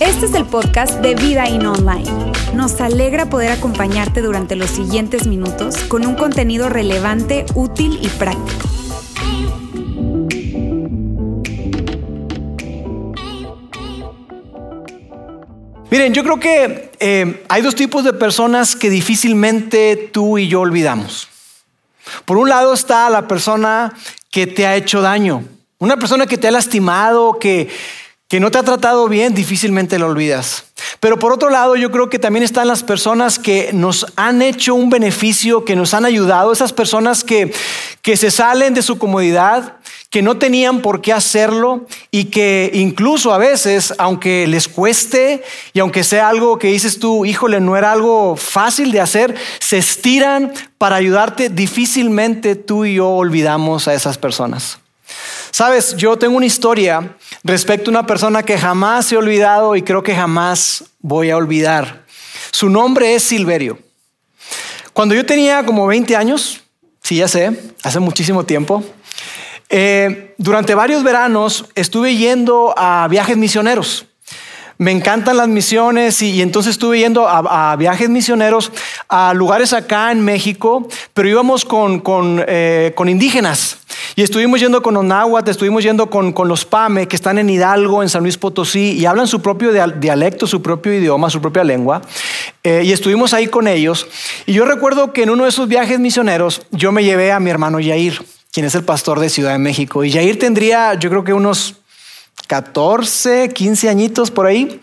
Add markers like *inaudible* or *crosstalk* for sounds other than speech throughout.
Este es el podcast de Vida In Online. Nos alegra poder acompañarte durante los siguientes minutos con un contenido relevante, útil y práctico. Miren, yo creo que eh, hay dos tipos de personas que difícilmente tú y yo olvidamos. Por un lado está la persona que te ha hecho daño, una persona que te ha lastimado, que, que no te ha tratado bien, difícilmente lo olvidas. Pero por otro lado, yo creo que también están las personas que nos han hecho un beneficio, que nos han ayudado, esas personas que, que se salen de su comodidad, que no tenían por qué hacerlo y que incluso a veces, aunque les cueste y aunque sea algo que dices tú, híjole, no era algo fácil de hacer, se estiran para ayudarte. Difícilmente tú y yo olvidamos a esas personas. Sabes, yo tengo una historia respecto a una persona que jamás he olvidado y creo que jamás voy a olvidar. Su nombre es Silverio. Cuando yo tenía como 20 años, sí, ya sé, hace muchísimo tiempo, eh, durante varios veranos estuve yendo a viajes misioneros. Me encantan las misiones y, entonces estuve yendo a, viajes misioneros a lugares acá en México, pero íbamos con, con, eh, con indígenas. Y estuvimos yendo con los náhuatl, estuvimos yendo con, con, los Pame, que están en Hidalgo, en San Luis Potosí, y hablan su propio dialecto, su propio idioma, su propia lengua. Eh, y estuvimos ahí con ellos. Y yo recuerdo que en uno de esos viajes misioneros yo me llevé a mi hermano Yair, quien es el pastor de Ciudad de México. Y Yair tendría, yo creo que unos 14, 15 añitos por ahí.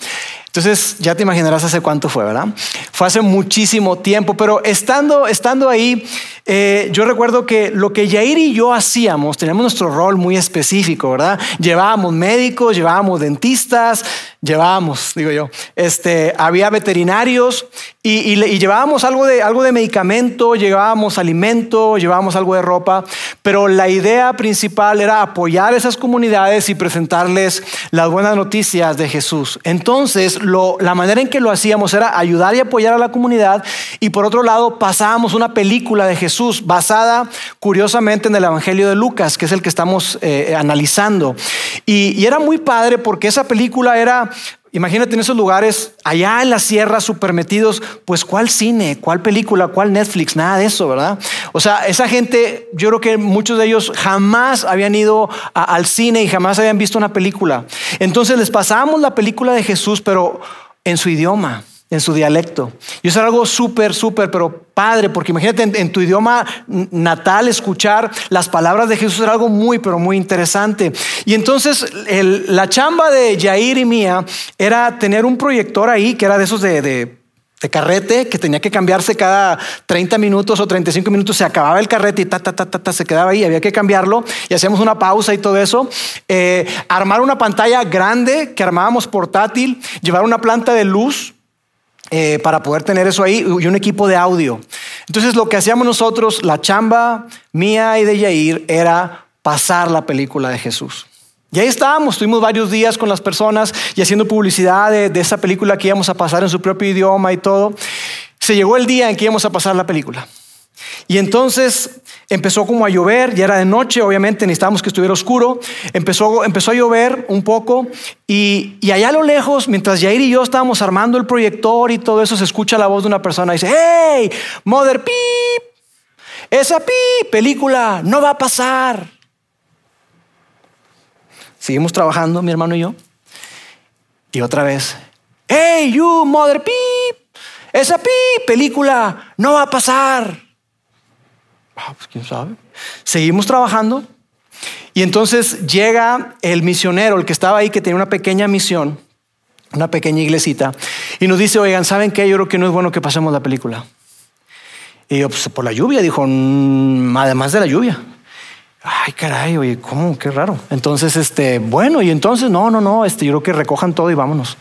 Entonces ya te imaginarás hace cuánto fue, ¿verdad? Fue hace muchísimo tiempo, pero estando, estando ahí, eh, yo recuerdo que lo que Yair y yo hacíamos, teníamos nuestro rol muy específico, ¿verdad? Llevábamos médicos, llevábamos dentistas, llevábamos, digo yo, este, había veterinarios y, llevábamos algo de, algo de medicamento, llevábamos alimento, llevábamos algo de ropa, pero la idea principal era apoyar esas comunidades y presentarles las buenas noticias de Jesús. Entonces, la manera en que lo hacíamos era ayudar y apoyar a la comunidad y por otro lado pasábamos una película de Jesús basada curiosamente en el Evangelio de Lucas, que es el que estamos eh, analizando. y era muy padre porque esa película era Imagínate en esos lugares, allá en la sierra, super metidos, pues cuál cine, cuál película, cuál Netflix, nada de eso, ¿verdad? O sea, esa gente, yo creo que muchos de ellos jamás habían ido al cine y jamás habían visto una película. Entonces les pasábamos la película de Jesús, pero en su idioma en su dialecto. Y eso era algo súper, súper, pero padre, porque imagínate en, tu idioma natal escuchar las palabras de Jesús era algo muy, pero muy interesante. Y entonces la chamba de Jair y mía era tener un proyector ahí, que era de esos de, de carrete que tenía que cambiarse cada 30 minutos o 35 minutos, se acababa el carrete y ta, ta, ta, ta, se quedaba ahí, había que cambiarlo y hacíamos una pausa y todo eso. Eh, armar una pantalla grande que armábamos portátil, llevar una planta de luz eh, para poder tener eso ahí y un equipo de audio. Entonces lo que hacíamos nosotros, la chamba mía y de Yair, era pasar la película de Jesús. Y ahí estábamos, estuvimos varios días con las personas y haciendo publicidad de, de esa película que íbamos a pasar en su propio idioma y todo. Se llegó el día en que íbamos a pasar la película. Y entonces empezó como a llover, ya era de noche, obviamente necesitábamos que estuviera oscuro, empezó, empezó a llover un poco y, allá a lo lejos, mientras Jair y yo estábamos armando el proyector y todo eso, se escucha la voz de una persona y dice, hey, Mother Pip, esa Pip película no va a pasar. Seguimos trabajando, mi hermano y yo. Y otra vez, hey, you, Mother Pip, esa Pip película no va a pasar. Ah, pues quién sabe. Seguimos trabajando y entonces llega el misionero, el que estaba ahí, que tenía una pequeña misión, una pequeña iglesita, y nos dice, oigan, ¿saben qué? Yo creo que no es bueno que pasemos la película. Y yo, pues por la lluvia, dijo, mm, además de la lluvia. Ay, caray, oye, ¿cómo? Qué raro. Entonces, este, bueno, y entonces, no, no, no, este, yo creo que recojan todo y vámonos.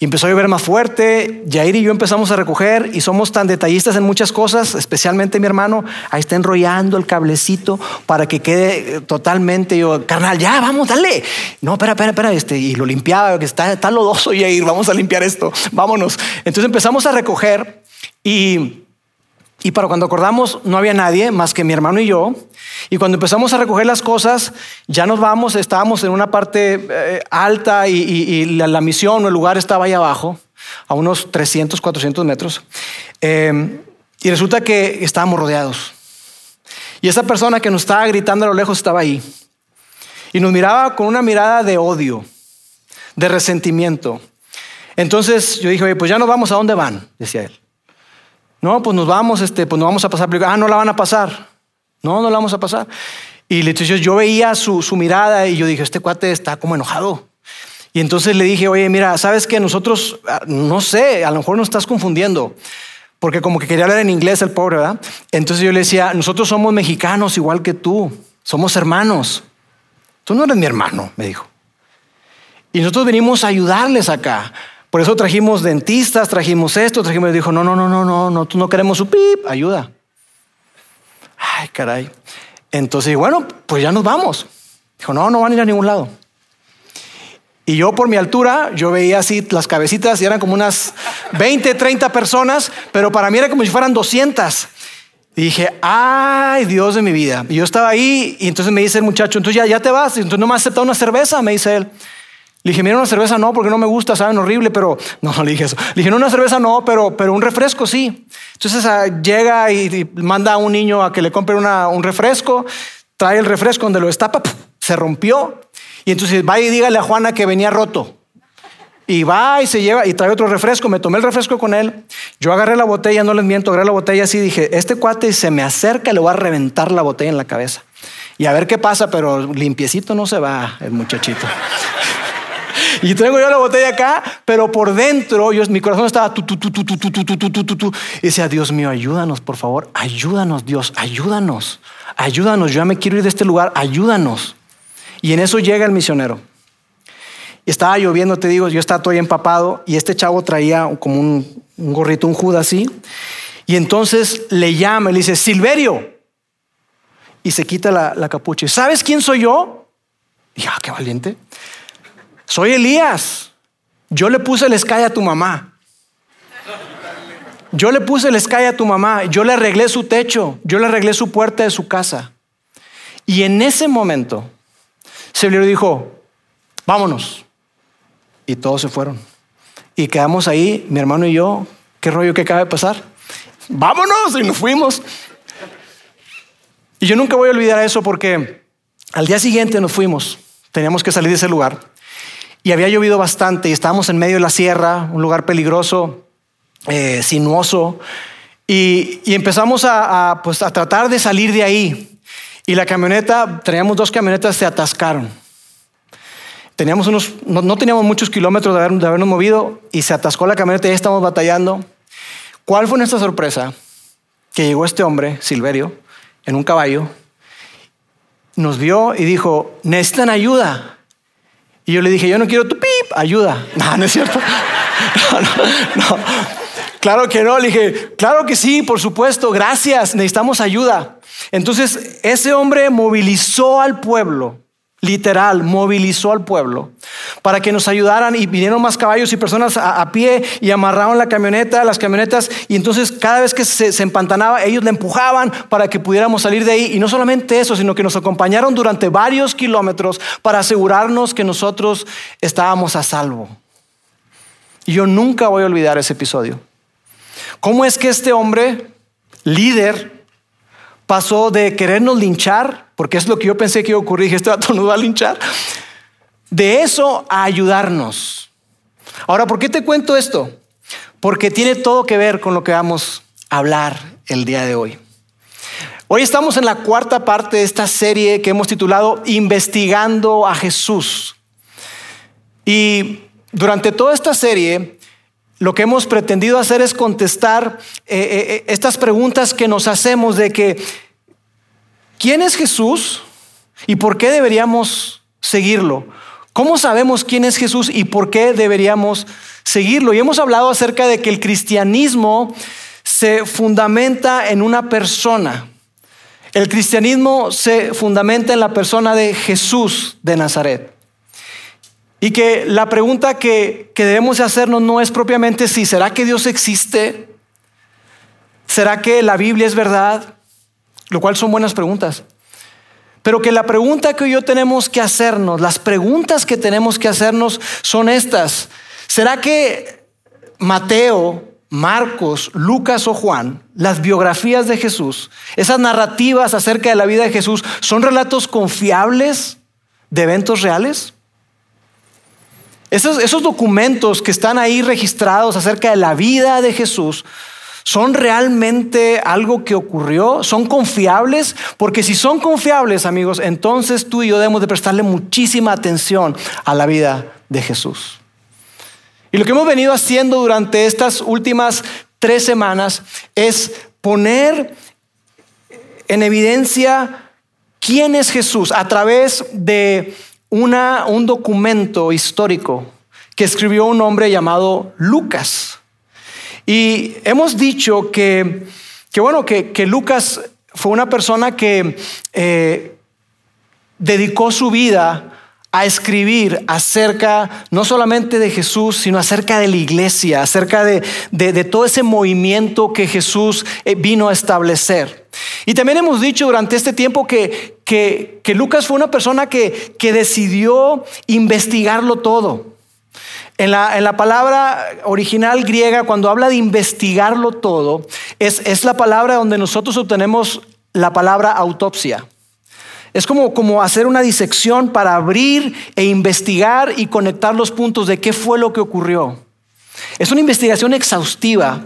Y empezó a llover más fuerte. Jair y yo empezamos a recoger y somos tan detallistas en muchas cosas, especialmente mi hermano. Ahí está enrollando el cablecito para que quede eh, totalmente. Yo, carnal, ya, vamos, dale. No, espera, espera, espera. Este, y lo limpiaba, que está, está lodoso, Jair, vamos a limpiar esto, vámonos. Entonces empezamos a recoger y Y para cuando acordamos no había nadie más que mi hermano y yo. Y cuando empezamos a recoger las cosas, ya nos vamos, estábamos en una parte eh, alta y, la, misión o el lugar estaba ahí abajo, a unos 300, 400 metros. Eh, y resulta que estábamos rodeados. Y esa persona que nos estaba gritando a lo lejos estaba ahí. Y nos miraba con una mirada de odio, de resentimiento. Entonces yo dije, oye, pues ya nos vamos, ¿a dónde van? Decía él. No, pues nos vamos, este, pues nos vamos a pasar. Ah, no la van a pasar. No, no la vamos a pasar. Y entonces yo veía su, su mirada y yo dije, este cuate está como enojado. Y entonces le dije, oye, mira, ¿sabes que nosotros, ah, no sé, a lo mejor nos estás confundiendo? Porque como que quería hablar en inglés el pobre, ¿verdad? Entonces yo le decía, nosotros somos mexicanos igual que tú, somos hermanos. Tú no eres mi hermano, me dijo. Y nosotros venimos a ayudarles acá. Por eso trajimos dentistas, trajimos esto, trajimos. Dijo, no, no, no, no, no, no, no queremos su pip, ayuda. Ay, caray. Entonces, bueno, pues ya nos vamos. Dijo, no, no van a ir a ningún lado. Y yo por mi altura, yo veía así las cabecitas y eran como unas 20, 30 personas, pero para mí era como si fueran 200. Y dije, ay, Dios de mi vida. Y yo estaba ahí y entonces me dice el muchacho, entonces ya, ya te vas, entonces no me has aceptado una cerveza, me dice él. Le dije, mira, una cerveza no, porque no me gusta, saben horrible, pero no, *laughs* no le dije eso. Le dije, no, una cerveza no, pero, pero un refresco sí. Entonces ah, llega y, manda a un niño a que le compre un refresco, trae el refresco donde lo destapa, se rompió. Y entonces va y dígale a Juana que venía roto. Y va y se lleva y trae otro refresco. Me tomé el refresco con él. Yo agarré la botella, no les miento, agarré la botella así. Dije, este cuate se me acerca, le voy a reventar la botella en la cabeza. Y a ver qué pasa, pero limpiecito no se va el muchachito. Y tengo yo la botella acá, pero por dentro mi corazón estaba tu, tu, tu. Y decía, Dios mío, ayúdanos, por favor, ayúdanos, Dios, ayúdanos, ayúdanos. Yo ya me quiero ir de este lugar, ayúdanos. Y en eso llega el misionero. Estaba lloviendo, te digo, yo estaba todo empapado y este chavo traía como un, gorrito, un juda así. Y entonces le llama, le dice, Silverio. Y se quita la, la capucha. ¿Sabes quién soy yo? Y ah, qué valiente. Soy Elías. Yo le puse el sky a tu mamá. Yo le puse el sky a tu mamá. Yo le arreglé su techo. Yo le arreglé su puerta de su casa. Y en ese momento, se le dijo, vámonos. Y todos se fueron. Y quedamos ahí, mi hermano y yo, ¿qué rollo que acaba de pasar? Vámonos y nos fuimos. Y yo nunca voy a olvidar eso porque al día siguiente nos fuimos. Teníamos que salir de ese lugar y había llovido bastante y estábamos en medio de la sierra, un lugar peligroso, eh, sinuoso, y, empezamos a, pues, a tratar de salir de ahí. Y la camioneta, teníamos dos camionetas, se atascaron. Teníamos unos, no, teníamos muchos kilómetros de, de habernos movido y se atascó la camioneta y ahí estamos batallando. ¿Cuál fue nuestra sorpresa? Que llegó este hombre, Silverio, en un caballo, nos vio y dijo, necesitan ayuda. Y yo le dije, yo no quiero tu pip, ayuda. *laughs* No, no es cierto. No, no, Claro que no. Le dije, claro que sí, por supuesto, gracias, necesitamos ayuda. Entonces, ese hombre movilizó al pueblo literal, movilizó al pueblo para que nos ayudaran y vinieron más caballos y personas a, pie y amarraron la camioneta, las camionetas y entonces cada vez que se, se, empantanaba ellos le empujaban para que pudiéramos salir de ahí y no solamente eso, sino que nos acompañaron durante varios kilómetros para asegurarnos que nosotros estábamos a salvo. Y yo nunca voy a olvidar ese episodio. ¿Cómo es que este hombre, líder, pasó de querernos linchar, porque es lo que yo pensé que iba a ocurrir, dije, este vato nos va a linchar, de eso a ayudarnos. Ahora, ¿por qué te cuento esto? Porque tiene todo que ver con lo que vamos a hablar el día de hoy. Hoy estamos en la cuarta parte de esta serie que hemos titulado Investigando a Jesús. Y durante toda esta serie, lo que hemos pretendido hacer es contestar eh, eh, eh, estas preguntas que nos hacemos de que, ¿quién es Jesús y por qué deberíamos seguirlo? ¿Cómo sabemos quién es Jesús y por qué deberíamos seguirlo? Y hemos hablado acerca de que el cristianismo se fundamenta en una persona. El cristianismo se fundamenta en la persona de Jesús de Nazaret. Y que la pregunta que, debemos hacernos no es propiamente si será que Dios existe, ¿Será que la Biblia es verdad? Lo cual son buenas preguntas. Pero que la pregunta que hoy tenemos que hacernos, las preguntas que tenemos que hacernos son estas. ¿Será que Mateo, Marcos, Lucas o Juan, las biografías de Jesús, esas narrativas acerca de la vida de Jesús, son relatos confiables de eventos reales? Esos, esos documentos que están ahí registrados acerca de la vida de Jesús, ¿Son realmente algo que ocurrió? ¿Son confiables? Porque si son confiables, amigos, entonces tú y yo debemos de prestarle muchísima atención a la vida de Jesús. Y lo que hemos venido haciendo durante estas últimas tres semanas es poner en evidencia quién es Jesús a través de un documento histórico que escribió un hombre llamado Lucas. Y hemos dicho que, bueno, que, Lucas fue una persona que eh, dedicó su vida a escribir acerca no solamente de Jesús, sino acerca de la iglesia, acerca de, todo ese movimiento que Jesús eh, vino a establecer. Y también hemos dicho durante este tiempo que, que Lucas fue una persona que, que decidió investigarlo todo. En la, palabra original griega, cuando habla de investigarlo todo, es, es la palabra donde nosotros obtenemos la palabra autopsia. Es como, como, hacer una disección para abrir e investigar y conectar los puntos de qué fue lo que ocurrió. Es una investigación exhaustiva,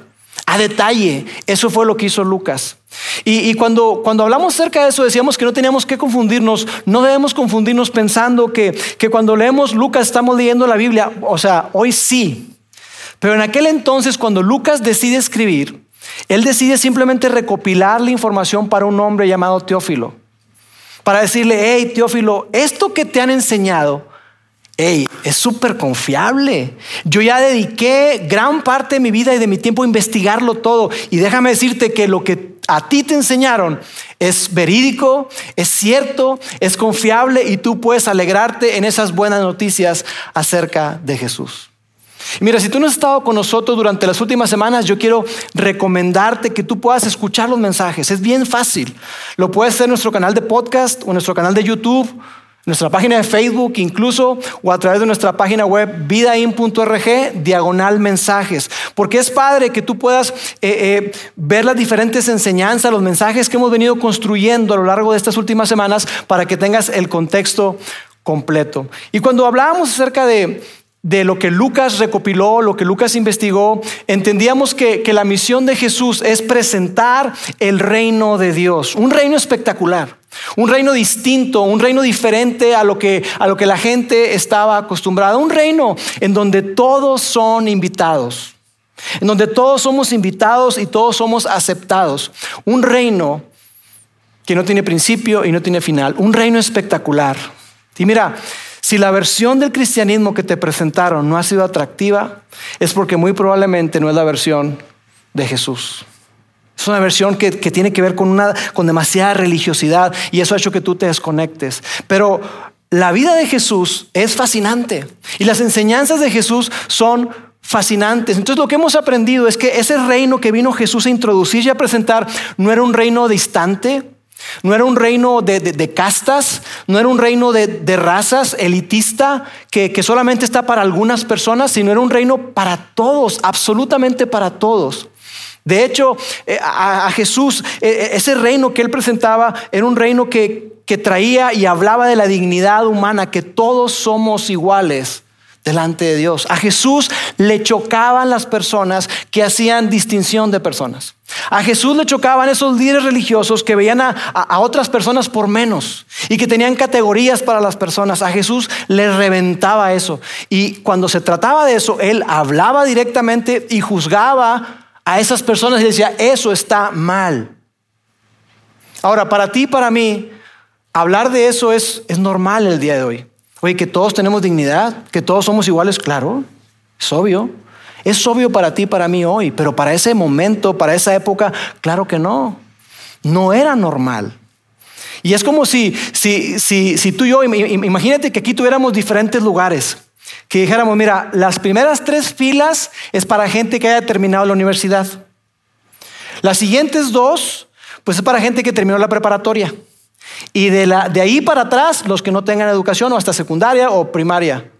a detalle. Eso fue lo que hizo Lucas. Y, cuando, cuando hablamos acerca de eso decíamos que no teníamos que confundirnos, no debemos confundirnos pensando que, que cuando leemos Lucas estamos leyendo la Biblia, o sea, hoy sí, pero en aquel entonces cuando Lucas decide escribir, él decide simplemente recopilar la información para un hombre llamado Teófilo, para decirle, hey Teófilo, esto que te han enseñado, hey, es súper confiable. Yo ya dediqué gran parte de mi vida y de mi tiempo a investigarlo todo. Y déjame decirte que lo que a ti te enseñaron es verídico, es cierto, es confiable y tú puedes alegrarte en esas buenas noticias acerca de Jesús. mira, si tú no has estado con nosotros durante las últimas semanas, yo quiero recomendarte que tú puedas escuchar los mensajes. Es bien fácil. Lo puedes hacer en nuestro canal de podcast o en nuestro canal de YouTube nuestra página de Facebook incluso o a través de nuestra página web vidain.org diagonal mensajes. Porque es padre que tú puedas eh, eh, ver las diferentes enseñanzas, los mensajes que hemos venido construyendo a lo largo de estas últimas semanas para que tengas el contexto completo. Y cuando hablábamos acerca de, de lo que Lucas recopiló, lo que Lucas investigó, entendíamos que, que la misión de Jesús es presentar el reino de Dios, un reino espectacular. Un reino distinto, un reino diferente a lo, que, a lo que la gente estaba acostumbrada. Un reino en donde todos son invitados. En donde todos somos invitados y todos somos aceptados. Un reino que no tiene principio y no tiene final. Un reino espectacular. Y mira, si la versión del cristianismo que te presentaron no ha sido atractiva, es porque muy probablemente no es la versión de Jesús. Es una versión que, tiene que ver con, una, con demasiada religiosidad y eso ha hecho que tú te desconectes. Pero la vida de Jesús es fascinante y las enseñanzas de Jesús son fascinantes. Entonces lo que hemos aprendido es que ese reino que vino Jesús a introducir y a presentar no era un reino distante, no era un reino de, castas, no era un reino de, razas elitista que, que solamente está para algunas personas, sino era un reino para todos, absolutamente para todos. De hecho, eh, a, Jesús, e, e, ese reino que él presentaba era un reino que, que traía y hablaba de la dignidad humana, que todos somos iguales delante de Dios. A Jesús le chocaban las personas que hacían distinción de personas. A Jesús le chocaban esos líderes religiosos que veían a, a, otras personas por menos y que tenían categorías para las personas. A Jesús le reventaba eso. Y cuando se trataba de eso, él hablaba directamente y juzgaba a esas personas y decía, eso está mal. Ahora, para ti y para mí, hablar de eso es, es normal el día de hoy. Oye, que todos tenemos dignidad, que todos somos iguales, claro, es obvio. Es obvio para ti y para mí hoy, pero para ese momento, para esa época, claro que no. No era normal. Y es como si, si, si, si tú y yo, imagínate que aquí tuviéramos diferentes lugares que dijéramos, mira, las primeras tres filas es para gente que haya terminado la universidad. Las siguientes dos, pues es para gente que terminó la preparatoria. Y de, la, de ahí para atrás, los que no tengan educación o hasta secundaria o primaria.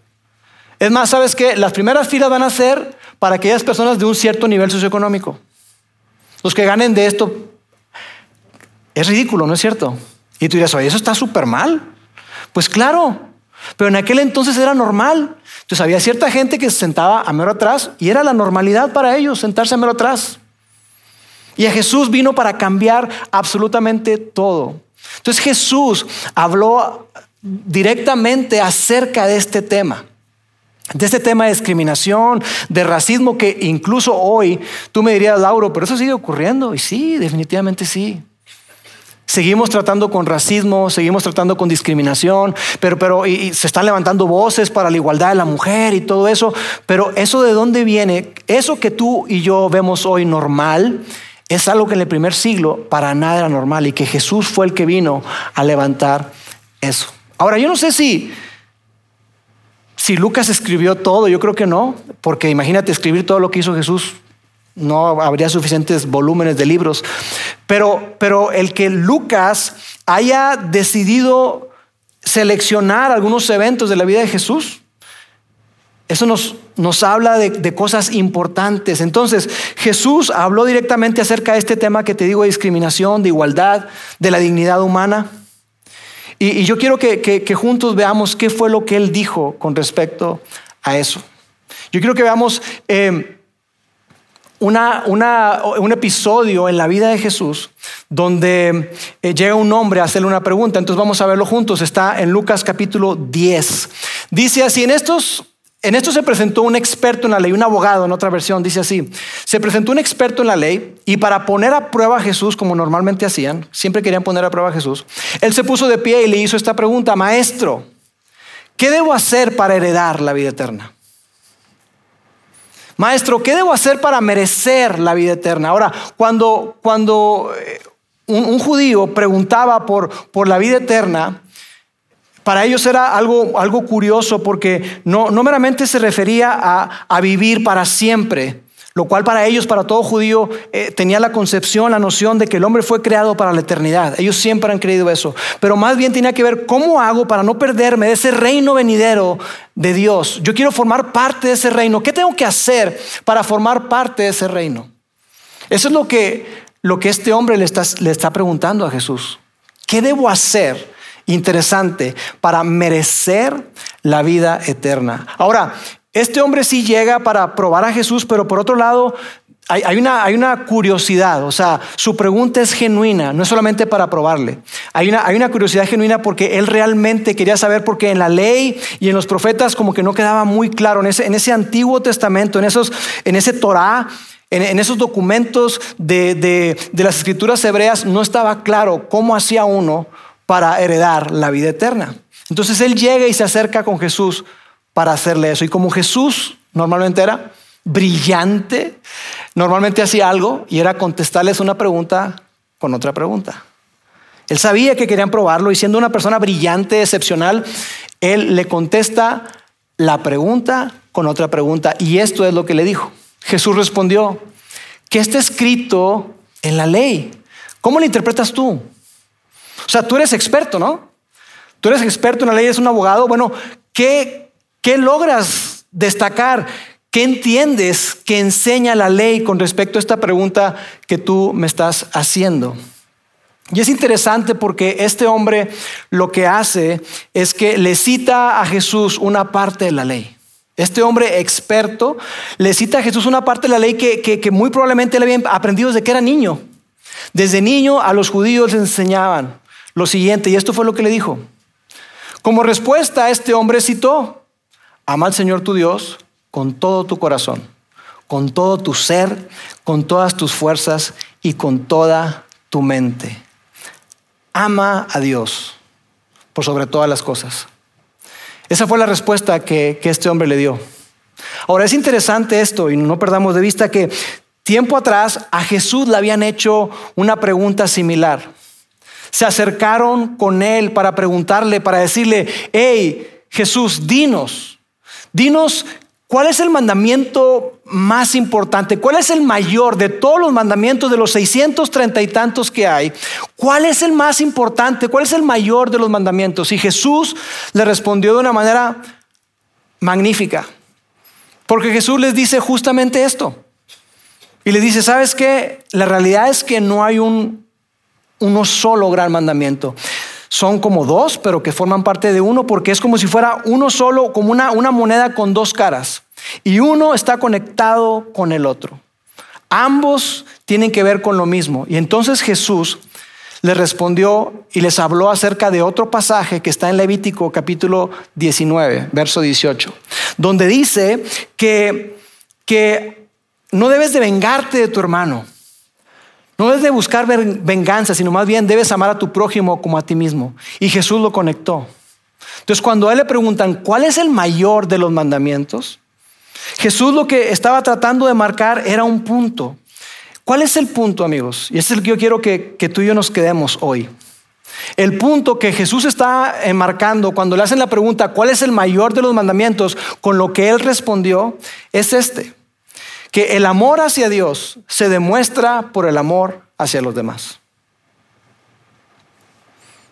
Es más, ¿sabes qué? Las primeras filas van a ser para aquellas personas de un cierto nivel socioeconómico. Los que ganen de esto es ridículo, ¿no es cierto? Y tú dirás, oye, eso está súper mal. Pues claro, pero en aquel entonces era normal. Entonces había cierta gente que se sentaba a mero atrás y era la normalidad para ellos sentarse a mero atrás. Y a Jesús vino para cambiar absolutamente todo. Entonces Jesús habló directamente acerca de este tema de este tema de discriminación, de racismo, que incluso hoy tú me dirías, Lauro, pero eso sigue ocurriendo. Y sí, definitivamente sí. Seguimos tratando con racismo, seguimos tratando con discriminación, pero, pero y, se están levantando voces para la igualdad de la mujer y todo eso. Pero eso de dónde viene, eso que tú y yo vemos hoy normal, es algo que en el primer siglo para nada era normal y que Jesús fue el que vino a levantar eso. Ahora, yo no sé si, si Lucas escribió todo, yo creo que no, porque imagínate escribir todo lo que hizo Jesús, no habría suficientes volúmenes de libros. Pero, pero el que Lucas haya decidido seleccionar algunos eventos de la vida de Jesús, eso nos, nos habla de, de, cosas importantes. Entonces, Jesús habló directamente acerca de este tema que te digo de discriminación, de igualdad, de la dignidad humana. Y, yo quiero que, que, que, juntos veamos qué fue lo que él dijo con respecto a eso. Yo quiero que veamos eh, un episodio en la vida de Jesús donde eh, llega un hombre a hacerle una pregunta. Entonces vamos a verlo juntos. Está en Lucas capítulo 10. Dice así, en estos en esto se presentó un experto en la ley, un abogado en otra versión, dice así, se presentó un experto en la ley y para poner a prueba a Jesús, como normalmente hacían, siempre querían poner a prueba a Jesús, él se puso de pie y le hizo esta pregunta, maestro, ¿qué debo hacer para heredar la vida eterna? Maestro, ¿qué debo hacer para merecer la vida eterna? Ahora, cuando, cuando eh, un, judío preguntaba por, por la vida eterna, para ellos era algo, algo curioso porque no, no meramente se refería a, a, vivir para siempre, lo cual para ellos, para todo judío, eh, tenía la concepción, la noción de que el hombre fue creado para la eternidad. Ellos siempre han creído eso. Pero más bien tenía que ver cómo hago para no perderme de ese reino venidero de Dios. Yo quiero formar parte de ese reino. ¿Qué tengo que hacer para formar parte de ese reino? Eso es lo que, lo que este hombre le está, le está preguntando a Jesús. ¿Qué debo hacer? interesante para merecer la vida eterna. Ahora, este hombre sí llega para probar a Jesús, pero por otro lado, hay, una, curiosidad, o sea, su pregunta es genuina, no es solamente para probarle. Hay una, curiosidad genuina porque él realmente quería saber, porque en la ley y en los profetas como que no quedaba muy claro, en ese, Antiguo Testamento, en, esos, en ese Torah, en, esos documentos de las escrituras hebreas, no estaba claro cómo hacía uno para heredar la vida eterna. Entonces él llega y se acerca con Jesús para hacerle eso. Y como Jesús normalmente era brillante, normalmente hacía algo y era contestarles una pregunta con otra pregunta. Él sabía que querían probarlo y siendo una persona brillante, excepcional, él le contesta la pregunta con otra pregunta. Y esto es lo que le dijo. Jesús respondió, ¿qué está escrito en la ley? ¿Cómo lo interpretas tú? O sea, tú eres experto, ¿no? Tú eres experto en la ley, eres un abogado. Bueno, ¿qué, qué logras destacar? ¿Qué entiendes que enseña la ley con respecto a esta pregunta que tú me estás haciendo? Y es interesante porque este hombre lo que hace es que le cita a Jesús una parte de la ley. Este hombre experto le cita a Jesús una parte de la ley que, que, muy probablemente le había aprendido desde que era niño. Desde niño a los judíos les enseñaban lo siguiente, y esto fue lo que le dijo. Como respuesta, este hombre citó, ama al Señor tu Dios con todo tu corazón, con todo tu ser, con todas tus fuerzas y con toda tu mente. Ama a Dios por sobre todas las cosas. Esa fue la respuesta que, que este hombre le dio. Ahora es interesante esto y no perdamos de vista que tiempo atrás a Jesús le habían hecho una pregunta similar se acercaron con él para preguntarle, para decirle, hey, Jesús, dinos, dinos ¿Cuál es el mandamiento más importante? ¿Cuál es el mayor de todos los mandamientos de los 630 y tantos que hay? ¿Cuál es el más importante? ¿Cuál es el mayor de los mandamientos? Y Jesús le respondió de una manera magnífica. Porque Jesús les dice justamente esto. Y le dice, ¿sabes qué? La realidad es que no hay un, uno solo gran mandamiento son como dos, pero que forman parte de uno, porque es como si fuera uno solo, como una, una moneda con dos caras. Y uno está conectado con el otro. Ambos tienen que ver con lo mismo. Y entonces Jesús les respondió y les habló acerca de otro pasaje que está en Levítico capítulo 19, verso 18, donde dice que, que no debes de vengarte de tu hermano. No debes de buscar venganza, sino más bien debes amar a tu prójimo como a ti mismo. Y Jesús lo conectó. Entonces, cuando a él le preguntan, ¿cuál es el mayor de los mandamientos? Jesús lo que estaba tratando de marcar era un punto. ¿Cuál es el punto, amigos? Y ese es el que yo quiero que, que tú y yo nos quedemos hoy. El punto que Jesús está marcando cuando le hacen la pregunta, ¿cuál es el mayor de los mandamientos? Con lo que él respondió, es este que el amor hacia Dios se demuestra por el amor hacia los demás.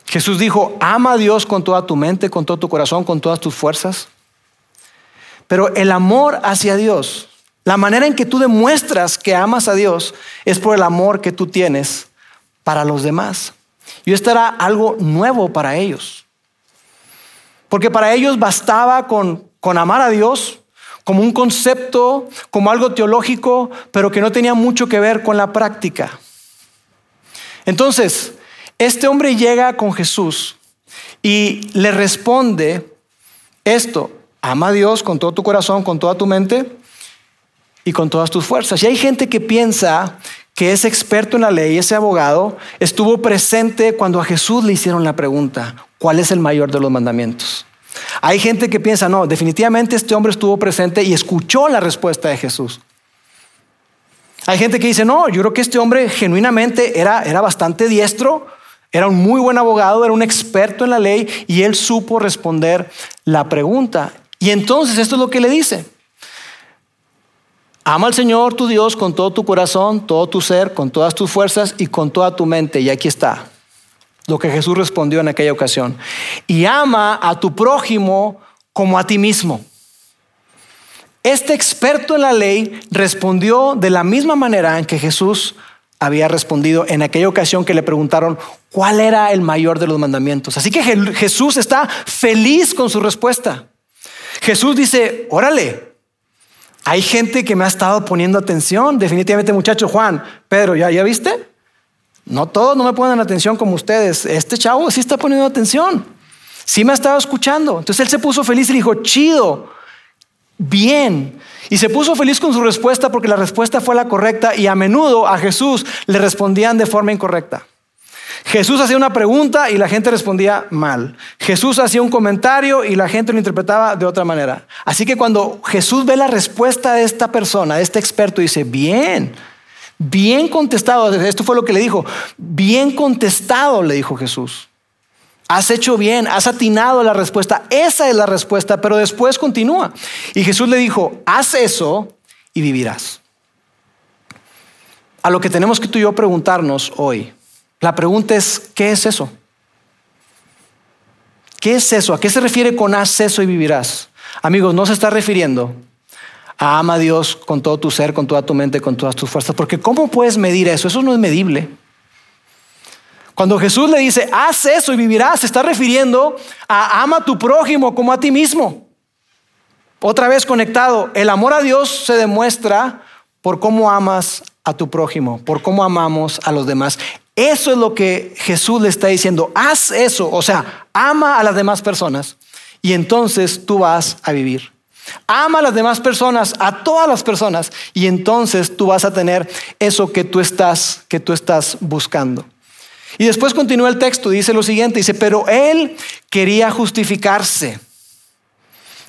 Jesús dijo, ama a Dios con toda tu mente, con todo tu corazón, con todas tus fuerzas. Pero el amor hacia Dios, la manera en que tú demuestras que amas a Dios es por el amor que tú tienes para los demás. Y esto era algo nuevo para ellos. Porque para ellos bastaba con, con amar a Dios como un concepto, como algo teológico, pero que no tenía mucho que ver con la práctica. Entonces, este hombre llega con Jesús y le responde esto, ama a Dios con todo tu corazón, con toda tu mente y con todas tus fuerzas. Y hay gente que piensa que ese experto en la ley, ese abogado, estuvo presente cuando a Jesús le hicieron la pregunta, ¿cuál es el mayor de los mandamientos? Hay gente que piensa, no, definitivamente este hombre estuvo presente y escuchó la respuesta de Jesús. Hay gente que dice, no, yo creo que este hombre genuinamente era, era bastante diestro, era un muy buen abogado, era un experto en la ley y él supo responder la pregunta. Y entonces esto es lo que le dice. Ama al Señor tu Dios con todo tu corazón, todo tu ser, con todas tus fuerzas y con toda tu mente. Y aquí está lo que Jesús respondió en aquella ocasión. Y ama a tu prójimo como a ti mismo. Este experto en la ley respondió de la misma manera en que Jesús había respondido en aquella ocasión que le preguntaron cuál era el mayor de los mandamientos. Así que Jesús está feliz con su respuesta. Jesús dice, órale, hay gente que me ha estado poniendo atención. Definitivamente, muchacho Juan, Pedro, ¿ya, ya viste? No todos no me ponen atención como ustedes. Este chavo sí está poniendo atención. Sí me ha estado escuchando. Entonces él se puso feliz y dijo, chido, bien. Y se puso feliz con su respuesta porque la respuesta fue la correcta y a menudo a Jesús le respondían de forma incorrecta. Jesús hacía una pregunta y la gente respondía mal. Jesús hacía un comentario y la gente lo interpretaba de otra manera. Así que cuando Jesús ve la respuesta de esta persona, de este experto, dice, bien, Bien contestado, esto fue lo que le dijo. Bien contestado, le dijo Jesús. Has hecho bien, has atinado la respuesta. Esa es la respuesta, pero después continúa. Y Jesús le dijo, haz eso y vivirás. A lo que tenemos que tú y yo preguntarnos hoy. La pregunta es, ¿qué es eso? ¿Qué es eso? ¿A qué se refiere con haz eso y vivirás? Amigos, no se está refiriendo ama a Dios con todo tu ser, con toda tu mente, con todas tus fuerzas. Porque ¿cómo puedes medir eso? Eso no es medible. Cuando Jesús le dice, haz eso y vivirás, se está refiriendo a ama a tu prójimo como a ti mismo. Otra vez conectado, el amor a Dios se demuestra por cómo amas a tu prójimo, por cómo amamos a los demás. Eso es lo que Jesús le está diciendo. Haz eso, o sea, ama a las demás personas y entonces tú vas a vivir. Ama a las demás personas, a todas las personas, y entonces tú vas a tener eso que tú estás, que tú estás buscando. Y después continúa el texto, dice lo siguiente, dice, pero él quería justificarse.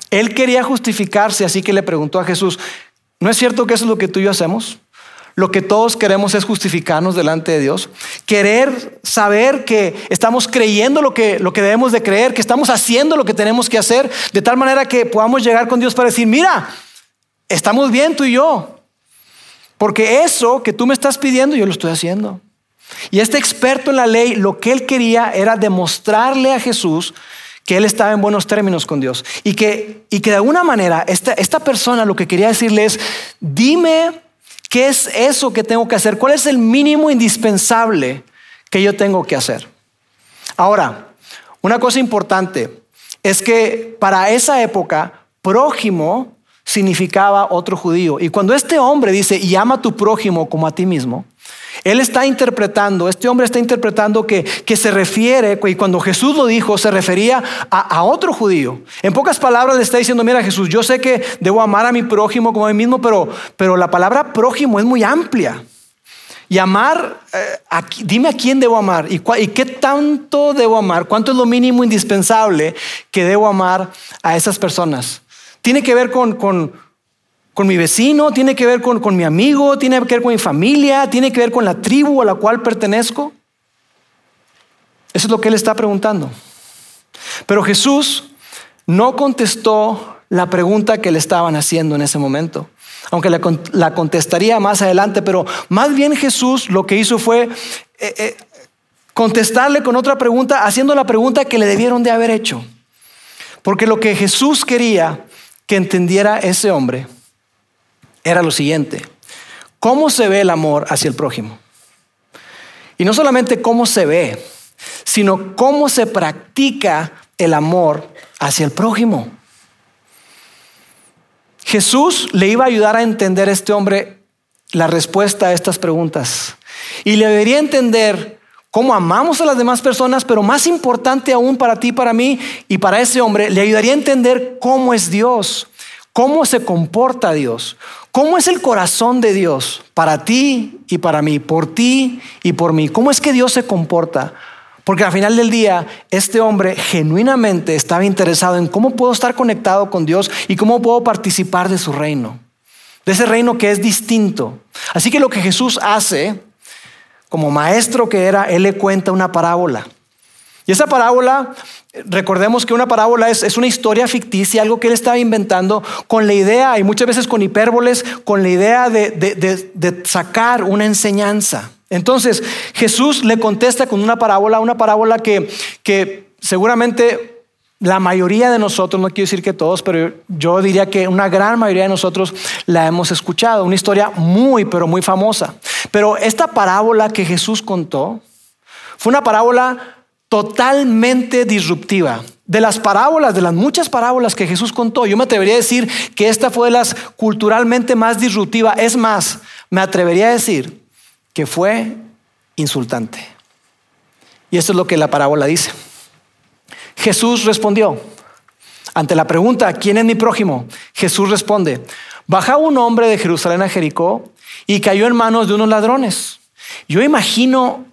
Él quería justificarse, así que le preguntó a Jesús, ¿no es cierto que eso es lo que tú y yo hacemos? Lo que todos queremos es justificarnos delante de Dios. Querer saber que estamos creyendo lo que, lo que debemos de creer, que estamos haciendo lo que tenemos que hacer, de tal manera que podamos llegar con Dios para decir, mira, estamos bien tú y yo. Porque eso que tú me estás pidiendo, yo lo estoy haciendo. Y este experto en la ley, lo que él quería era demostrarle a Jesús que él estaba en buenos términos con Dios. Y que, y que de alguna manera esta, esta persona lo que quería decirle es, dime qué es eso que tengo que hacer, cuál es el mínimo indispensable que yo tengo que hacer. Ahora, una cosa importante es que para esa época, prójimo significaba otro judío. Y cuando este hombre dice, y ama a tu prójimo como a ti mismo, él está interpretando, este hombre está interpretando que, que se refiere, y cuando Jesús lo dijo, se refería a, a, otro judío. En pocas palabras le está diciendo, mira Jesús, yo sé que debo amar a mi prójimo como a mí mismo, pero, pero la palabra prójimo es muy amplia. Y amar, eh, dime a quién debo amar y, y, qué tanto debo amar, cuánto es lo mínimo indispensable que debo amar a esas personas. Tiene que ver con, con, con mi vecino, tiene que ver con, con mi amigo, tiene que ver con mi familia, tiene que ver con la tribu a la cual pertenezco. Eso es lo que él está preguntando. Pero Jesús no contestó la pregunta que le estaban haciendo en ese momento, aunque la, la contestaría más adelante, pero más bien Jesús lo que hizo fue eh, eh, contestarle con otra pregunta, haciendo la pregunta que le debieron de haber hecho. Porque lo que Jesús quería que entendiera ese hombre era lo siguiente. ¿Cómo se ve el amor hacia el prójimo? Y no solamente cómo se ve, sino cómo se practica el amor hacia el prójimo. Jesús le iba a ayudar a entender a este hombre la respuesta a estas preguntas. Y le debería entender cómo amamos a las demás personas, pero más importante aún para ti, para mí y para ese hombre, le ayudaría a entender cómo es Dios, cómo se comporta Dios, ¿Cómo es el corazón de Dios para ti y para mí, por ti y por mí? ¿Cómo es que Dios se comporta? Porque al final del día, este hombre genuinamente estaba interesado en cómo puedo estar conectado con Dios y cómo puedo participar de su reino, de ese reino que es distinto. Así que lo que Jesús hace, como maestro que era, Él le cuenta una parábola. Y esa parábola, recordemos que una parábola es, una historia ficticia, algo que él estaba inventando con la idea, y muchas veces con hipérboles, con la idea de, sacar una enseñanza. Entonces Jesús le contesta con una parábola, una parábola que, que seguramente la mayoría de nosotros, no quiero decir que todos, pero yo diría que una gran mayoría de nosotros la hemos escuchado, una historia muy, pero muy famosa. Pero esta parábola que Jesús contó fue una parábola totalmente disruptiva. De las parábolas, de las muchas parábolas que Jesús contó, yo me atrevería a decir que esta fue de las culturalmente más disruptiva. Es más, me atrevería a decir que fue insultante. Y esto es lo que la parábola dice. Jesús respondió, ante la pregunta, ¿quién es mi prójimo? Jesús responde, baja un hombre de Jerusalén a Jericó y cayó en manos de unos ladrones. Yo imagino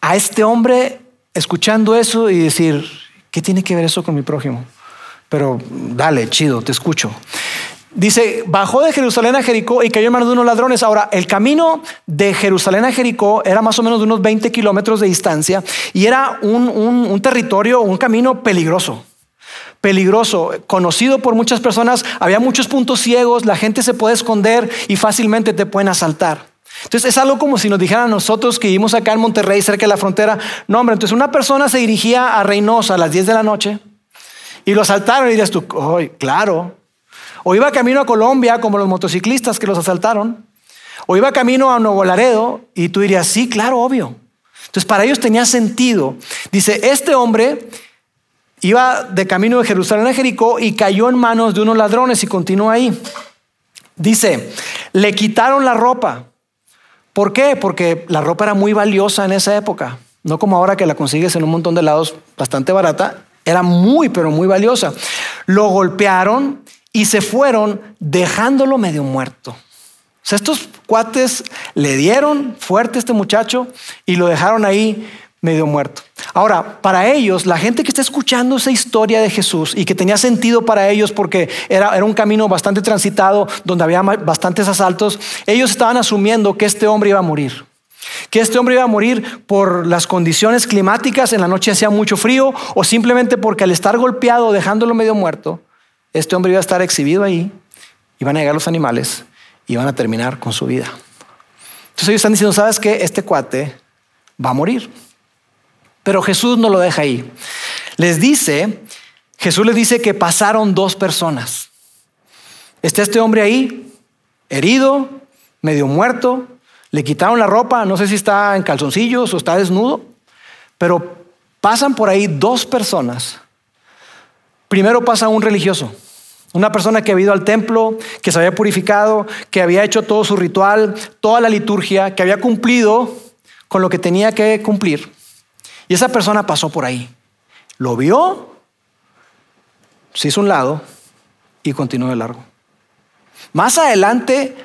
a este hombre escuchando eso y decir, ¿qué tiene que ver eso con mi prójimo? Pero dale, chido, te escucho. Dice, bajó de Jerusalén a Jericó y cayó en manos de unos ladrones. Ahora, el camino de Jerusalén a Jericó era más o menos de unos 20 kilómetros de distancia y era un, un territorio, un camino peligroso peligroso, conocido por muchas personas, había muchos puntos ciegos, la gente se puede esconder y fácilmente te pueden asaltar. Entonces es algo como si nos dijeran a nosotros que vivimos acá en Monterrey, cerca de la frontera. No, hombre, entonces una persona se dirigía a Reynosa a las 10 de la noche y lo asaltaron y dirías tú, ¡ay, claro! O iba camino a Colombia como los motociclistas que los asaltaron. O iba camino a Nuevo Laredo y tú dirías, sí, claro, obvio. Entonces para ellos tenía sentido. Dice, este hombre iba de camino de Jerusalén a Jericó y cayó en manos de unos ladrones y continuó ahí. Dice, le quitaron la ropa ¿Por qué? Porque la ropa era muy valiosa en esa época. No como ahora que la consigues en un montón de lados bastante barata. Era muy, pero muy valiosa. Lo golpearon y se fueron dejándolo medio muerto. O sea, estos cuates le dieron fuerte a este muchacho y lo dejaron ahí medio muerto. Ahora, para ellos, la gente que está escuchando esa historia de Jesús y que tenía sentido para ellos porque era, era, un camino bastante transitado donde había bastantes asaltos, ellos estaban asumiendo que este hombre iba a morir. Que este hombre iba a morir por las condiciones climáticas, en la noche hacía mucho frío, o simplemente porque al estar golpeado, dejándolo medio muerto, este hombre iba a estar exhibido ahí iban a llegar los animales y iban a terminar con su vida. Entonces ellos están diciendo, ¿sabes qué? Este cuate va a morir. Pero Jesús no lo deja ahí. Les dice, Jesús les dice que pasaron dos personas. Está este hombre ahí, herido, medio muerto, le quitaron la ropa, no sé si está en calzoncillos o está desnudo, pero pasan por ahí dos personas. Primero pasa un religioso, una persona que había ido al templo, que se había purificado, que había hecho todo su ritual, toda la liturgia, que había cumplido con lo que tenía que cumplir. Y esa persona pasó por ahí. Lo vio, se hizo un lado y continuó de largo. Más adelante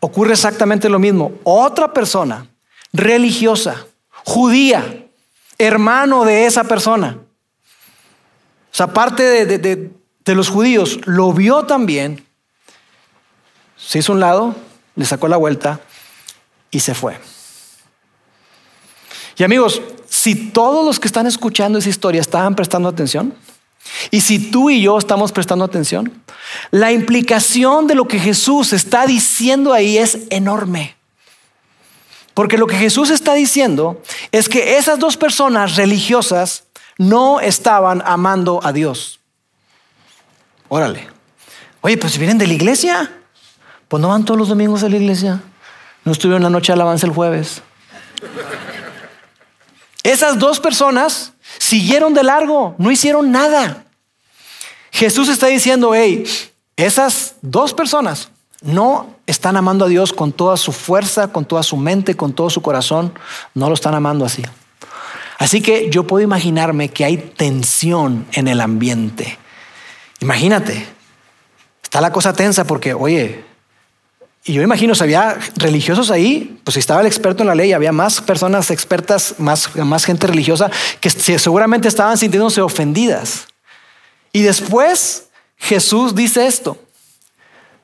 ocurre exactamente lo mismo. Otra persona religiosa, judía, hermano de esa persona. O sea, parte de, de, los judíos, lo vio también, se hizo un lado, le sacó la vuelta y se fue. Y amigos, si todos los que están escuchando esa historia estaban prestando atención, y si tú y yo estamos prestando atención, la implicación de lo que Jesús está diciendo ahí es enorme. Porque lo que Jesús está diciendo es que esas dos personas religiosas no estaban amando a Dios. Órale. Oye, pues si vienen de la iglesia, pues no van todos los domingos a la iglesia. No estuvieron la noche de alabanza el jueves. Esas dos personas siguieron de largo, no hicieron nada. Jesús está diciendo, hey, esas dos personas no están amando a Dios con toda su fuerza, con toda su mente, con todo su corazón, no lo están amando así. Así que yo puedo imaginarme que hay tensión en el ambiente. Imagínate, está la cosa tensa porque, oye, y yo imagino, si había religiosos ahí, pues si estaba el experto en la ley, había más personas expertas, más, más gente religiosa, que seguramente estaban sintiéndose ofendidas. Y después Jesús dice esto,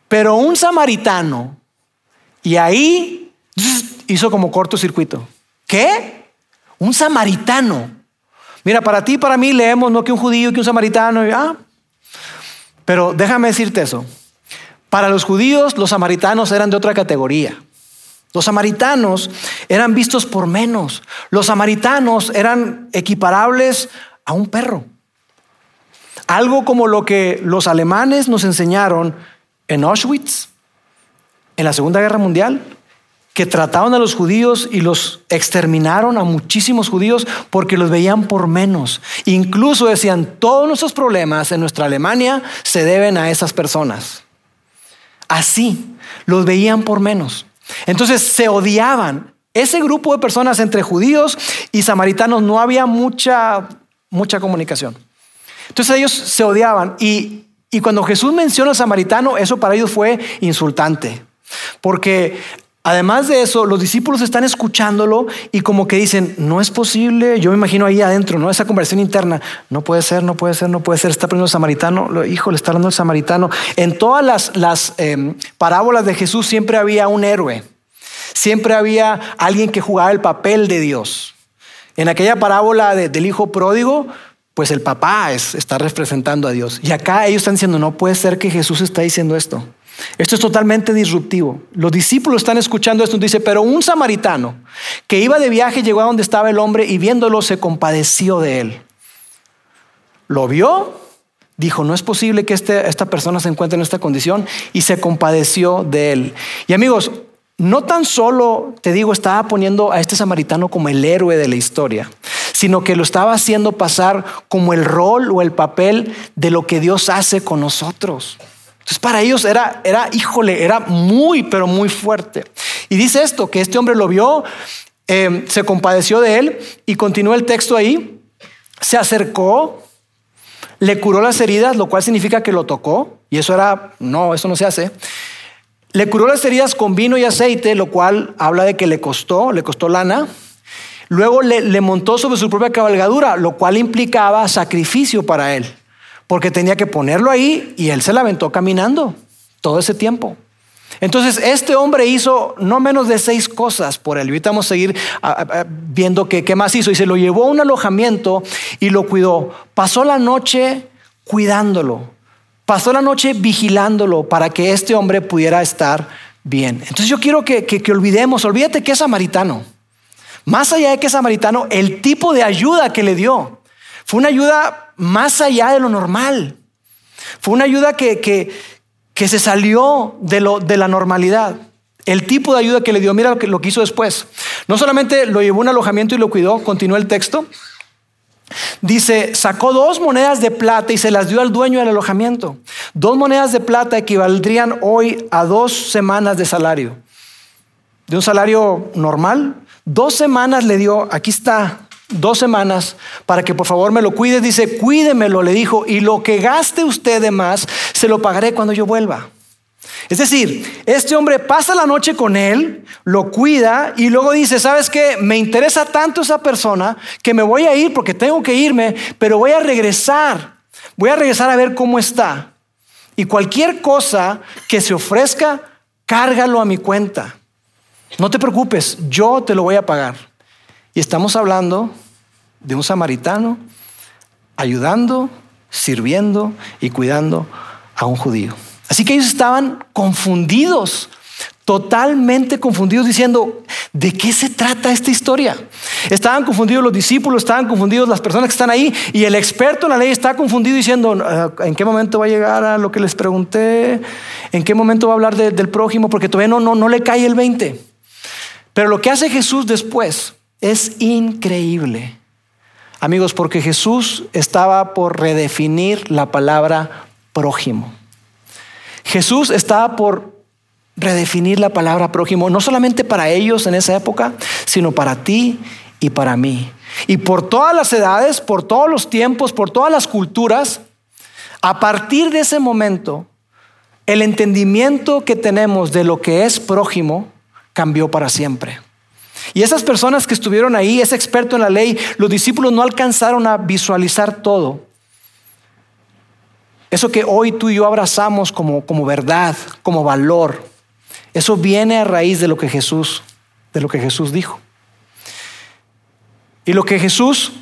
pero un samaritano, y ahí hizo como cortocircuito. ¿Qué? Un samaritano. Mira, para ti, para mí leemos no que un judío, que un samaritano. ah. Pero déjame decirte eso. Para los judíos, los samaritanos eran de otra categoría. Los samaritanos eran vistos por menos. Los samaritanos eran equiparables a un perro. Algo como lo que los alemanes nos enseñaron en Auschwitz, en la Segunda Guerra Mundial, que trataron a los judíos y los exterminaron a muchísimos judíos porque los veían por menos. Incluso decían, todos nuestros problemas en nuestra Alemania se deben a esas personas. Así, los veían por menos. Entonces se odiaban. Ese grupo de personas entre judíos y samaritanos no había mucha, mucha comunicación. Entonces ellos se odiaban y, y cuando Jesús menciona al samaritano, eso para ellos fue insultante. Porque Además de eso, los discípulos están escuchándolo y como que dicen, no es posible, yo me imagino ahí adentro, ¿no? Esa conversación interna, no puede ser, no puede ser, no puede ser, está poniendo el samaritano, hijo, le está hablando el samaritano. En todas las, las em, parábolas de Jesús siempre había un héroe, siempre había alguien que jugaba el papel de Dios. En aquella parábola del hijo pródigo, pues el papá es, está representando a Dios. Y acá ellos están diciendo, no puede ser que Jesús está diciendo esto. Esto es totalmente disruptivo. Los discípulos están escuchando esto dice, pero un samaritano que iba de viaje llegó a donde estaba el hombre y viéndolo se compadeció de él. Lo vio, dijo, no es posible que este, esta persona se encuentre en esta condición y se compadeció de él. Y amigos, no tan solo, te digo, estaba poniendo a este samaritano como el héroe de la historia, sino que lo estaba haciendo pasar como el rol o el papel de lo que Dios hace con nosotros. Entonces para ellos era, era, híjole, era muy, pero muy fuerte. Y dice esto, que este hombre lo vio, eh, se compadeció de él y continúa el texto ahí, se acercó, le curó las heridas, lo cual significa que lo tocó, y eso era, no, eso no se hace. Le curó las heridas con vino y aceite, lo cual habla de que le costó, le costó lana. Luego le, le montó sobre su propia cabalgadura, lo cual implicaba sacrificio para él porque tenía que ponerlo ahí y él se la aventó caminando todo ese tiempo. Entonces, este hombre hizo no menos de seis cosas por él. Ahorita vamos a seguir viendo qué, qué más hizo. Y se lo llevó a un alojamiento y lo cuidó. Pasó la noche cuidándolo. pasó la noche vigilándolo para que este hombre pudiera estar bien. Entonces yo quiero que, que, olvidemos, olvídate que es samaritano. Más allá de que es samaritano, el tipo de ayuda que le dio fue una ayuda más allá de lo normal. Fue una ayuda que, que, que se salió de, lo, de la normalidad. El tipo de ayuda que le dio, mira lo que, lo que hizo después. No solamente lo llevó a un alojamiento y lo cuidó, continúa el texto. Dice, sacó dos monedas de plata y se las dio al dueño del alojamiento. Dos monedas de plata equivaldrían hoy a dos semanas de salario. De un salario normal, dos semanas le dio, aquí está, dos semanas para que por favor me lo cuide. Dice, cuídemelo, le dijo, y lo que gaste usted de más, se lo pagaré cuando yo vuelva. Es decir, este hombre pasa la noche con él, lo cuida y luego dice, ¿sabes qué? Me interesa tanto esa persona que me voy a ir porque tengo que irme, pero voy a regresar. Voy a regresar a ver cómo está. Y cualquier cosa que se ofrezca, cárgalo a mi cuenta. No te preocupes, yo te lo voy a pagar. Y estamos hablando de un samaritano ayudando, sirviendo y cuidando a un judío. Así que ellos estaban confundidos, totalmente confundidos, diciendo, ¿de qué se trata esta historia? Estaban confundidos los discípulos, estaban confundidos las personas que están ahí, y el experto en la ley está confundido diciendo, ah, ¿en qué momento va a llegar a lo que les pregunté? ¿En qué momento va a hablar del prójimo? Porque todavía no, no, no le cae el 20. Pero lo que hace Jesús después es increíble. Amigos, porque Jesús estaba por redefinir la palabra prójimo. Jesús estaba por redefinir la palabra prójimo, no solamente para ellos en esa época, sino para ti y para mí. Y por todas las edades, por todos los tiempos, por todas las culturas, a partir de ese momento, el entendimiento que tenemos de lo que es prójimo cambió para siempre. Y esas personas que estuvieron ahí, ese experto en la ley, los discípulos no alcanzaron a visualizar todo. Eso que hoy tú y yo abrazamos como, como verdad, como valor, eso viene a raíz de lo que Jesús, de lo que Jesús dijo. Y lo que Jesús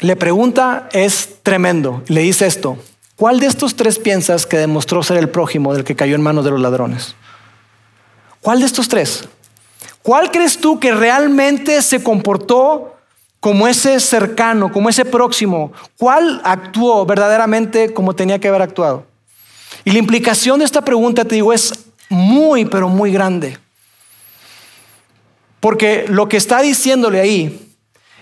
le pregunta es tremendo. Le dice esto: ¿Cuál de estos tres piensas que demostró ser el prójimo del que cayó en manos de los ladrones? ¿Cuál de estos tres? ¿Cuál crees tú que realmente se comportó como ese cercano, como ese próximo, ¿cuál actuó verdaderamente como tenía que haber actuado? Y la implicación de esta pregunta, te digo, es muy, pero muy grande. Porque lo que está diciéndole ahí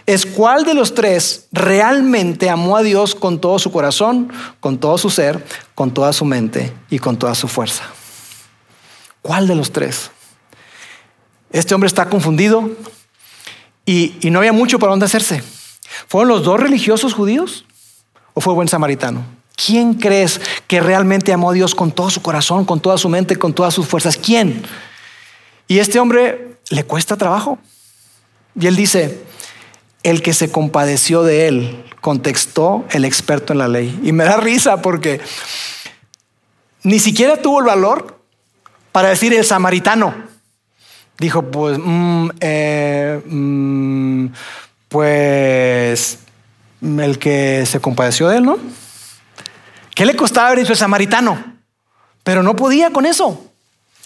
es cuál de los tres realmente amó a Dios con todo su corazón, con todo su ser, con toda su mente y con toda su fuerza. ¿Cuál de los tres? Este hombre está confundido, y, no había mucho para dónde hacerse. ¿Fueron los dos religiosos judíos o fue buen samaritano? ¿Quién crees que realmente amó a Dios con todo su corazón, con toda su mente, con todas sus fuerzas? ¿Quién? Y este hombre le cuesta trabajo. Y él dice, el que se compadeció de él, contextó el experto en la ley. Y me da risa porque ni siquiera tuvo el valor para decir el samaritano. Dijo, pues, mm, eh, mm, pues, el que se compadeció de él, ¿no? ¿Qué le costaba haber dicho el samaritano? Pero no podía con eso.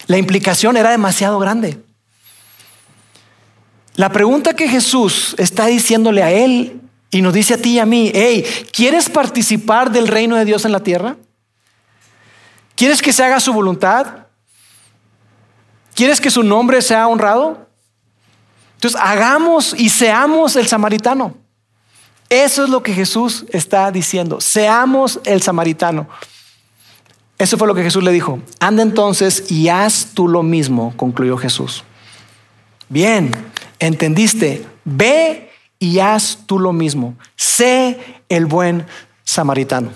La implicación era demasiado grande. La pregunta que Jesús está diciéndole a él y nos dice a ti y a mí, hey, ¿quieres participar del reino de Dios en la tierra? ¿Quieres que se haga su voluntad? ¿Quieres que su nombre sea honrado? Entonces hagamos y seamos el samaritano. Eso es lo que Jesús está diciendo. Seamos el samaritano. Eso fue lo que Jesús le dijo. Anda entonces y haz tú lo mismo, concluyó Jesús. Bien, entendiste. Ve y haz tú lo mismo. Sé el buen samaritano.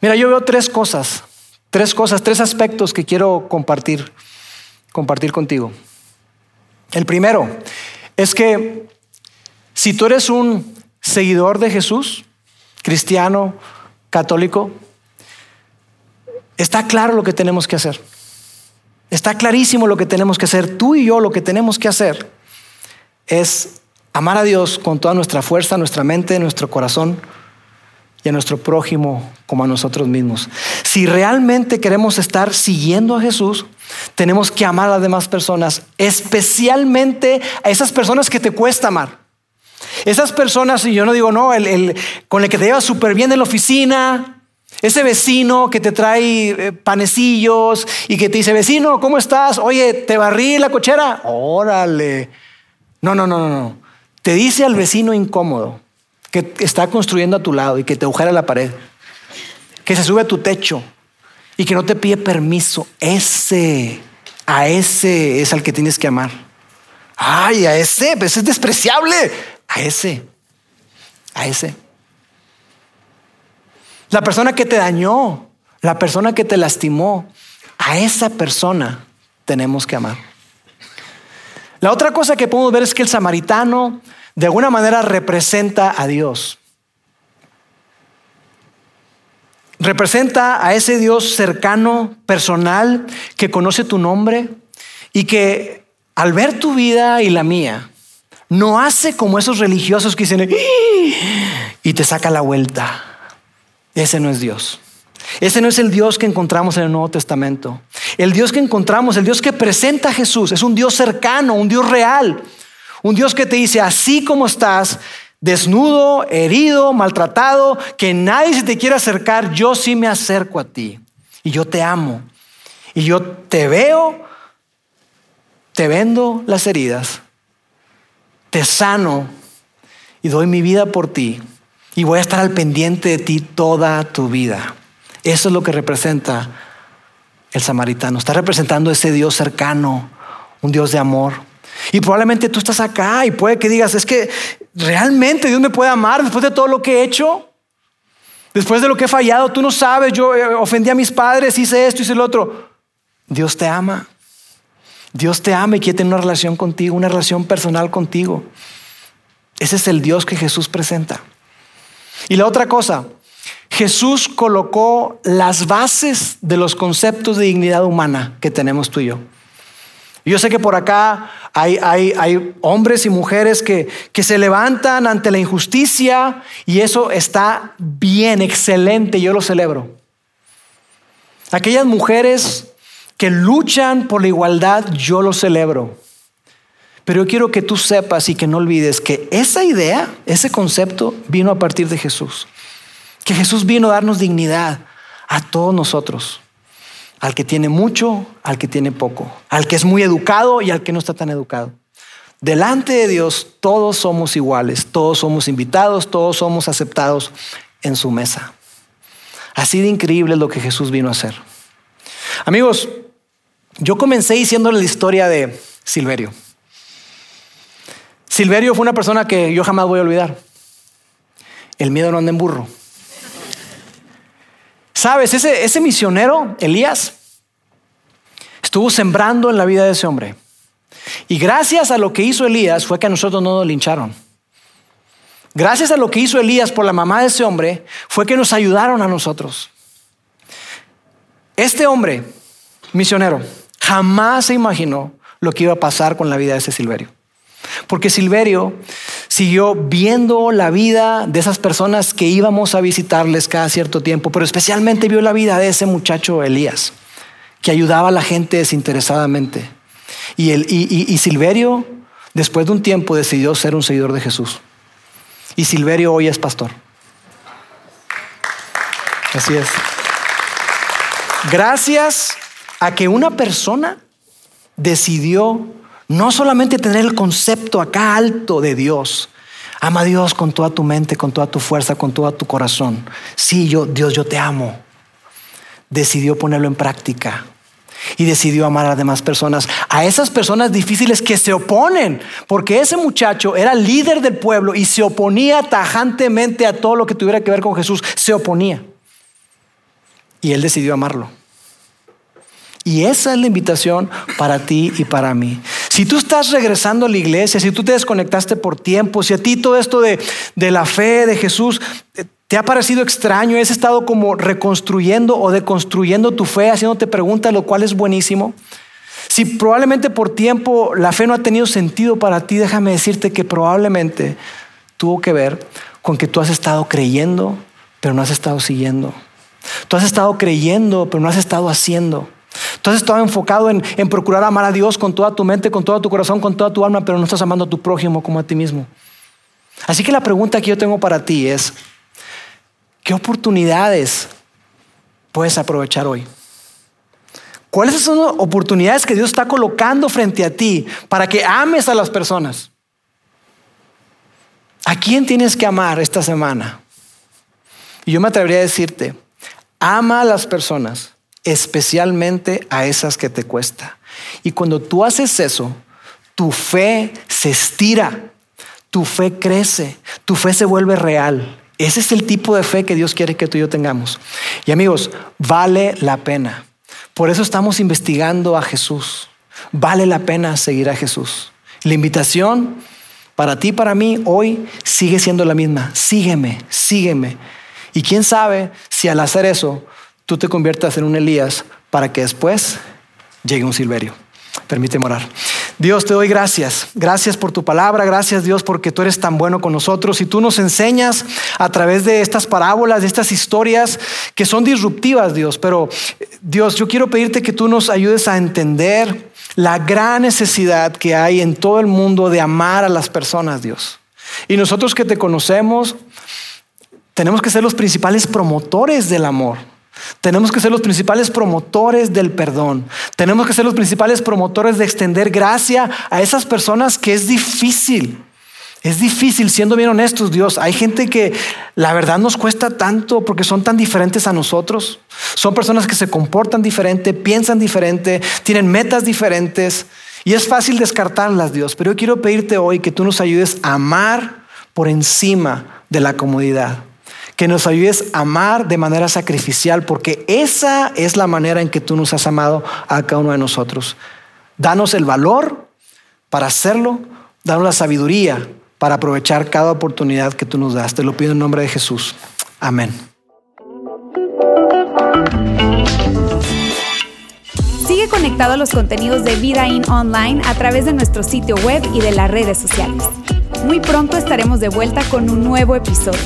Mira, yo veo tres cosas, tres cosas, tres aspectos que quiero compartir compartir contigo. El primero es que si tú eres un seguidor de Jesús, cristiano, católico, está claro lo que tenemos que hacer. Está clarísimo lo que tenemos que hacer. Tú y yo lo que tenemos que hacer es amar a Dios con toda nuestra fuerza, nuestra mente, nuestro corazón, y a nuestro prójimo como a nosotros mismos. Si realmente queremos estar siguiendo a Jesús, tenemos que amar a las demás personas, especialmente a esas personas que te cuesta amar. Esas personas, y yo no digo, no, el, con el que te llevas súper bien en la oficina, ese vecino que te trae eh, panecillos y que te dice, vecino, ¿cómo estás? Oye, ¿te barrí la cochera? Órale. No, no, no, no, no. Te dice al vecino incómodo que está construyendo a tu lado y que te agujera la pared, que se sube a tu techo y que no te pide permiso. Ese, a ese es al que tienes que amar. Ay, a ese, pues es despreciable. A ese, a ese. La persona que te dañó, la persona que te lastimó, a esa persona tenemos que amar. La otra cosa que podemos ver es que el samaritano de alguna manera representa a Dios. Representa a ese Dios cercano, personal, que conoce tu nombre y que al ver tu vida y la mía, no hace como esos religiosos que dicen y te saca la vuelta. Ese no es Dios. Ese no es el Dios que encontramos en el Nuevo Testamento. El Dios que encontramos, el Dios que presenta a Jesús, es un Dios cercano, un Dios real. Un Dios que te dice, así como estás, desnudo, herido, maltratado, que nadie se te quiera acercar, yo sí me acerco a ti. Y yo te amo. Y yo te veo, te vendo las heridas, te sano y doy mi vida por ti y voy a estar al pendiente de ti toda tu vida. Eso es lo que representa el samaritano. Está representando ese Dios cercano, un Dios de amor. Y probablemente tú estás acá y puede que digas, es que realmente Dios me puede amar después de todo lo que he hecho. Después de lo que he fallado, tú no sabes, yo eh, ofendí a mis padres, hice esto, hice lo otro. Dios te ama. Dios te ama y quiere tener una relación contigo, una relación personal contigo. Ese es el Dios que Jesús presenta. Y la otra cosa, Jesús colocó las bases de los conceptos de dignidad humana que tenemos tú y yo. Yo sé que por acá hay, hay, hombres y mujeres que, que, se levantan ante la injusticia y eso está bien, excelente, yo lo celebro. Aquellas mujeres que luchan por la igualdad, yo lo celebro. Pero yo quiero que tú sepas y que no olvides que esa idea, ese concepto vino a partir de Jesús. Que Jesús vino a darnos dignidad a todos nosotros. Al que tiene mucho, al que tiene poco. Al que es muy educado y al que no está tan educado. Delante de Dios todos somos iguales, todos somos invitados, todos somos aceptados en su mesa. Así de increíble es lo que Jesús vino a hacer. Amigos, yo comencé diciéndole la historia de Silverio. Silverio fue una persona que yo jamás voy a olvidar. El miedo no anda en burro. Sabes, ese, misionero, Elías, estuvo sembrando en la vida de ese hombre. Y gracias a lo que hizo Elías fue que a nosotros no nos lincharon. Gracias a lo que hizo Elías por la mamá de ese hombre fue que nos ayudaron a nosotros. Este hombre, misionero, jamás se imaginó lo que iba a pasar con la vida de ese Silverio. Porque Silverio siguió viendo la vida de esas personas que íbamos a visitarles cada cierto tiempo, pero especialmente vio la vida de ese muchacho Elías, que ayudaba a la gente desinteresadamente. Y, y Silverio, después de un tiempo, decidió ser un seguidor de Jesús. Y Silverio hoy es pastor. Así es. Gracias a que una persona decidió no solamente tener el concepto acá alto de Dios, ama a Dios con toda tu mente, con toda tu fuerza, con todo tu corazón. Sí, yo, Dios, yo te amo. Decidió ponerlo en práctica y decidió amar a demás personas, a esas personas difíciles que se oponen, porque ese muchacho era líder del pueblo y se oponía tajantemente a todo lo que tuviera que ver con Jesús, se oponía. Y él decidió amarlo. Y esa es la invitación para ti y para mí. Si tú estás regresando a la iglesia, si tú te desconectaste por tiempo, si a ti todo esto de, la fe de Jesús eh, te ha parecido extraño, has estado como reconstruyendo o deconstruyendo tu fe, haciéndote preguntas, lo cual es buenísimo. Si probablemente por tiempo la fe no ha tenido sentido para ti, déjame decirte que probablemente tuvo que ver con que tú has estado creyendo pero no has estado siguiendo. Tú has estado creyendo, pero no has estado haciendo. Has estado enfocado en, en, procurar amar a Dios con toda tu mente, con todo tu corazón, con toda tu alma, pero no estás amando a tu prójimo como a ti mismo. Así que la pregunta que yo tengo para ti es, ¿qué oportunidades puedes aprovechar hoy? ¿Cuáles son las oportunidades que Dios está colocando frente a ti para que ames a las personas? ¿A quién tienes que amar esta semana? Y yo me atrevería a decirte, ama a las personas, especialmente a esas que te cuesta. Y cuando tú haces eso, tu fe se estira, tu fe crece, tu fe se vuelve real. Ese es el tipo de fe que Dios quiere que tú y yo tengamos. Y amigos, vale la pena. Por eso estamos investigando a Jesús. Vale la pena seguir a Jesús. La invitación para ti, para mí, hoy sigue siendo la misma. Sígueme, sígueme. Y quién sabe si al hacer eso tú te conviertas en un Elías para que después llegue un Silverio. Permíteme orar. Dios, te doy gracias. Gracias por tu palabra. Gracias, Dios, porque tú eres tan bueno con nosotros y tú nos enseñas a través de estas parábolas, de estas historias que son disruptivas, Dios. Pero, Dios, yo quiero pedirte que tú nos ayudes a entender la gran necesidad que hay en todo el mundo de amar a las personas, Dios. Y nosotros que te conocemos, tenemos que ser los principales promotores del amor. Tenemos que ser los principales promotores del perdón. Tenemos que ser los principales promotores de extender gracia a esas personas que es difícil. Es difícil, siendo bien honestos, Dios. Hay gente que la verdad nos cuesta tanto porque son tan diferentes a nosotros. Son personas que se comportan diferente, piensan diferente, tienen metas diferentes. Y es fácil descartarlas, Dios. Pero yo quiero pedirte hoy que tú nos ayudes a amar por encima de la comodidad que nos ayudes a amar de manera sacrificial, porque esa es la manera en que tú nos has amado a cada uno de nosotros. Danos el valor para hacerlo, danos la sabiduría para aprovechar cada oportunidad que tú nos das. Te lo pido en nombre de Jesús. Amén. Sigue conectado a los contenidos de Vida In Online a través de nuestro sitio web y de las redes sociales. Muy pronto estaremos de vuelta con un nuevo episodio.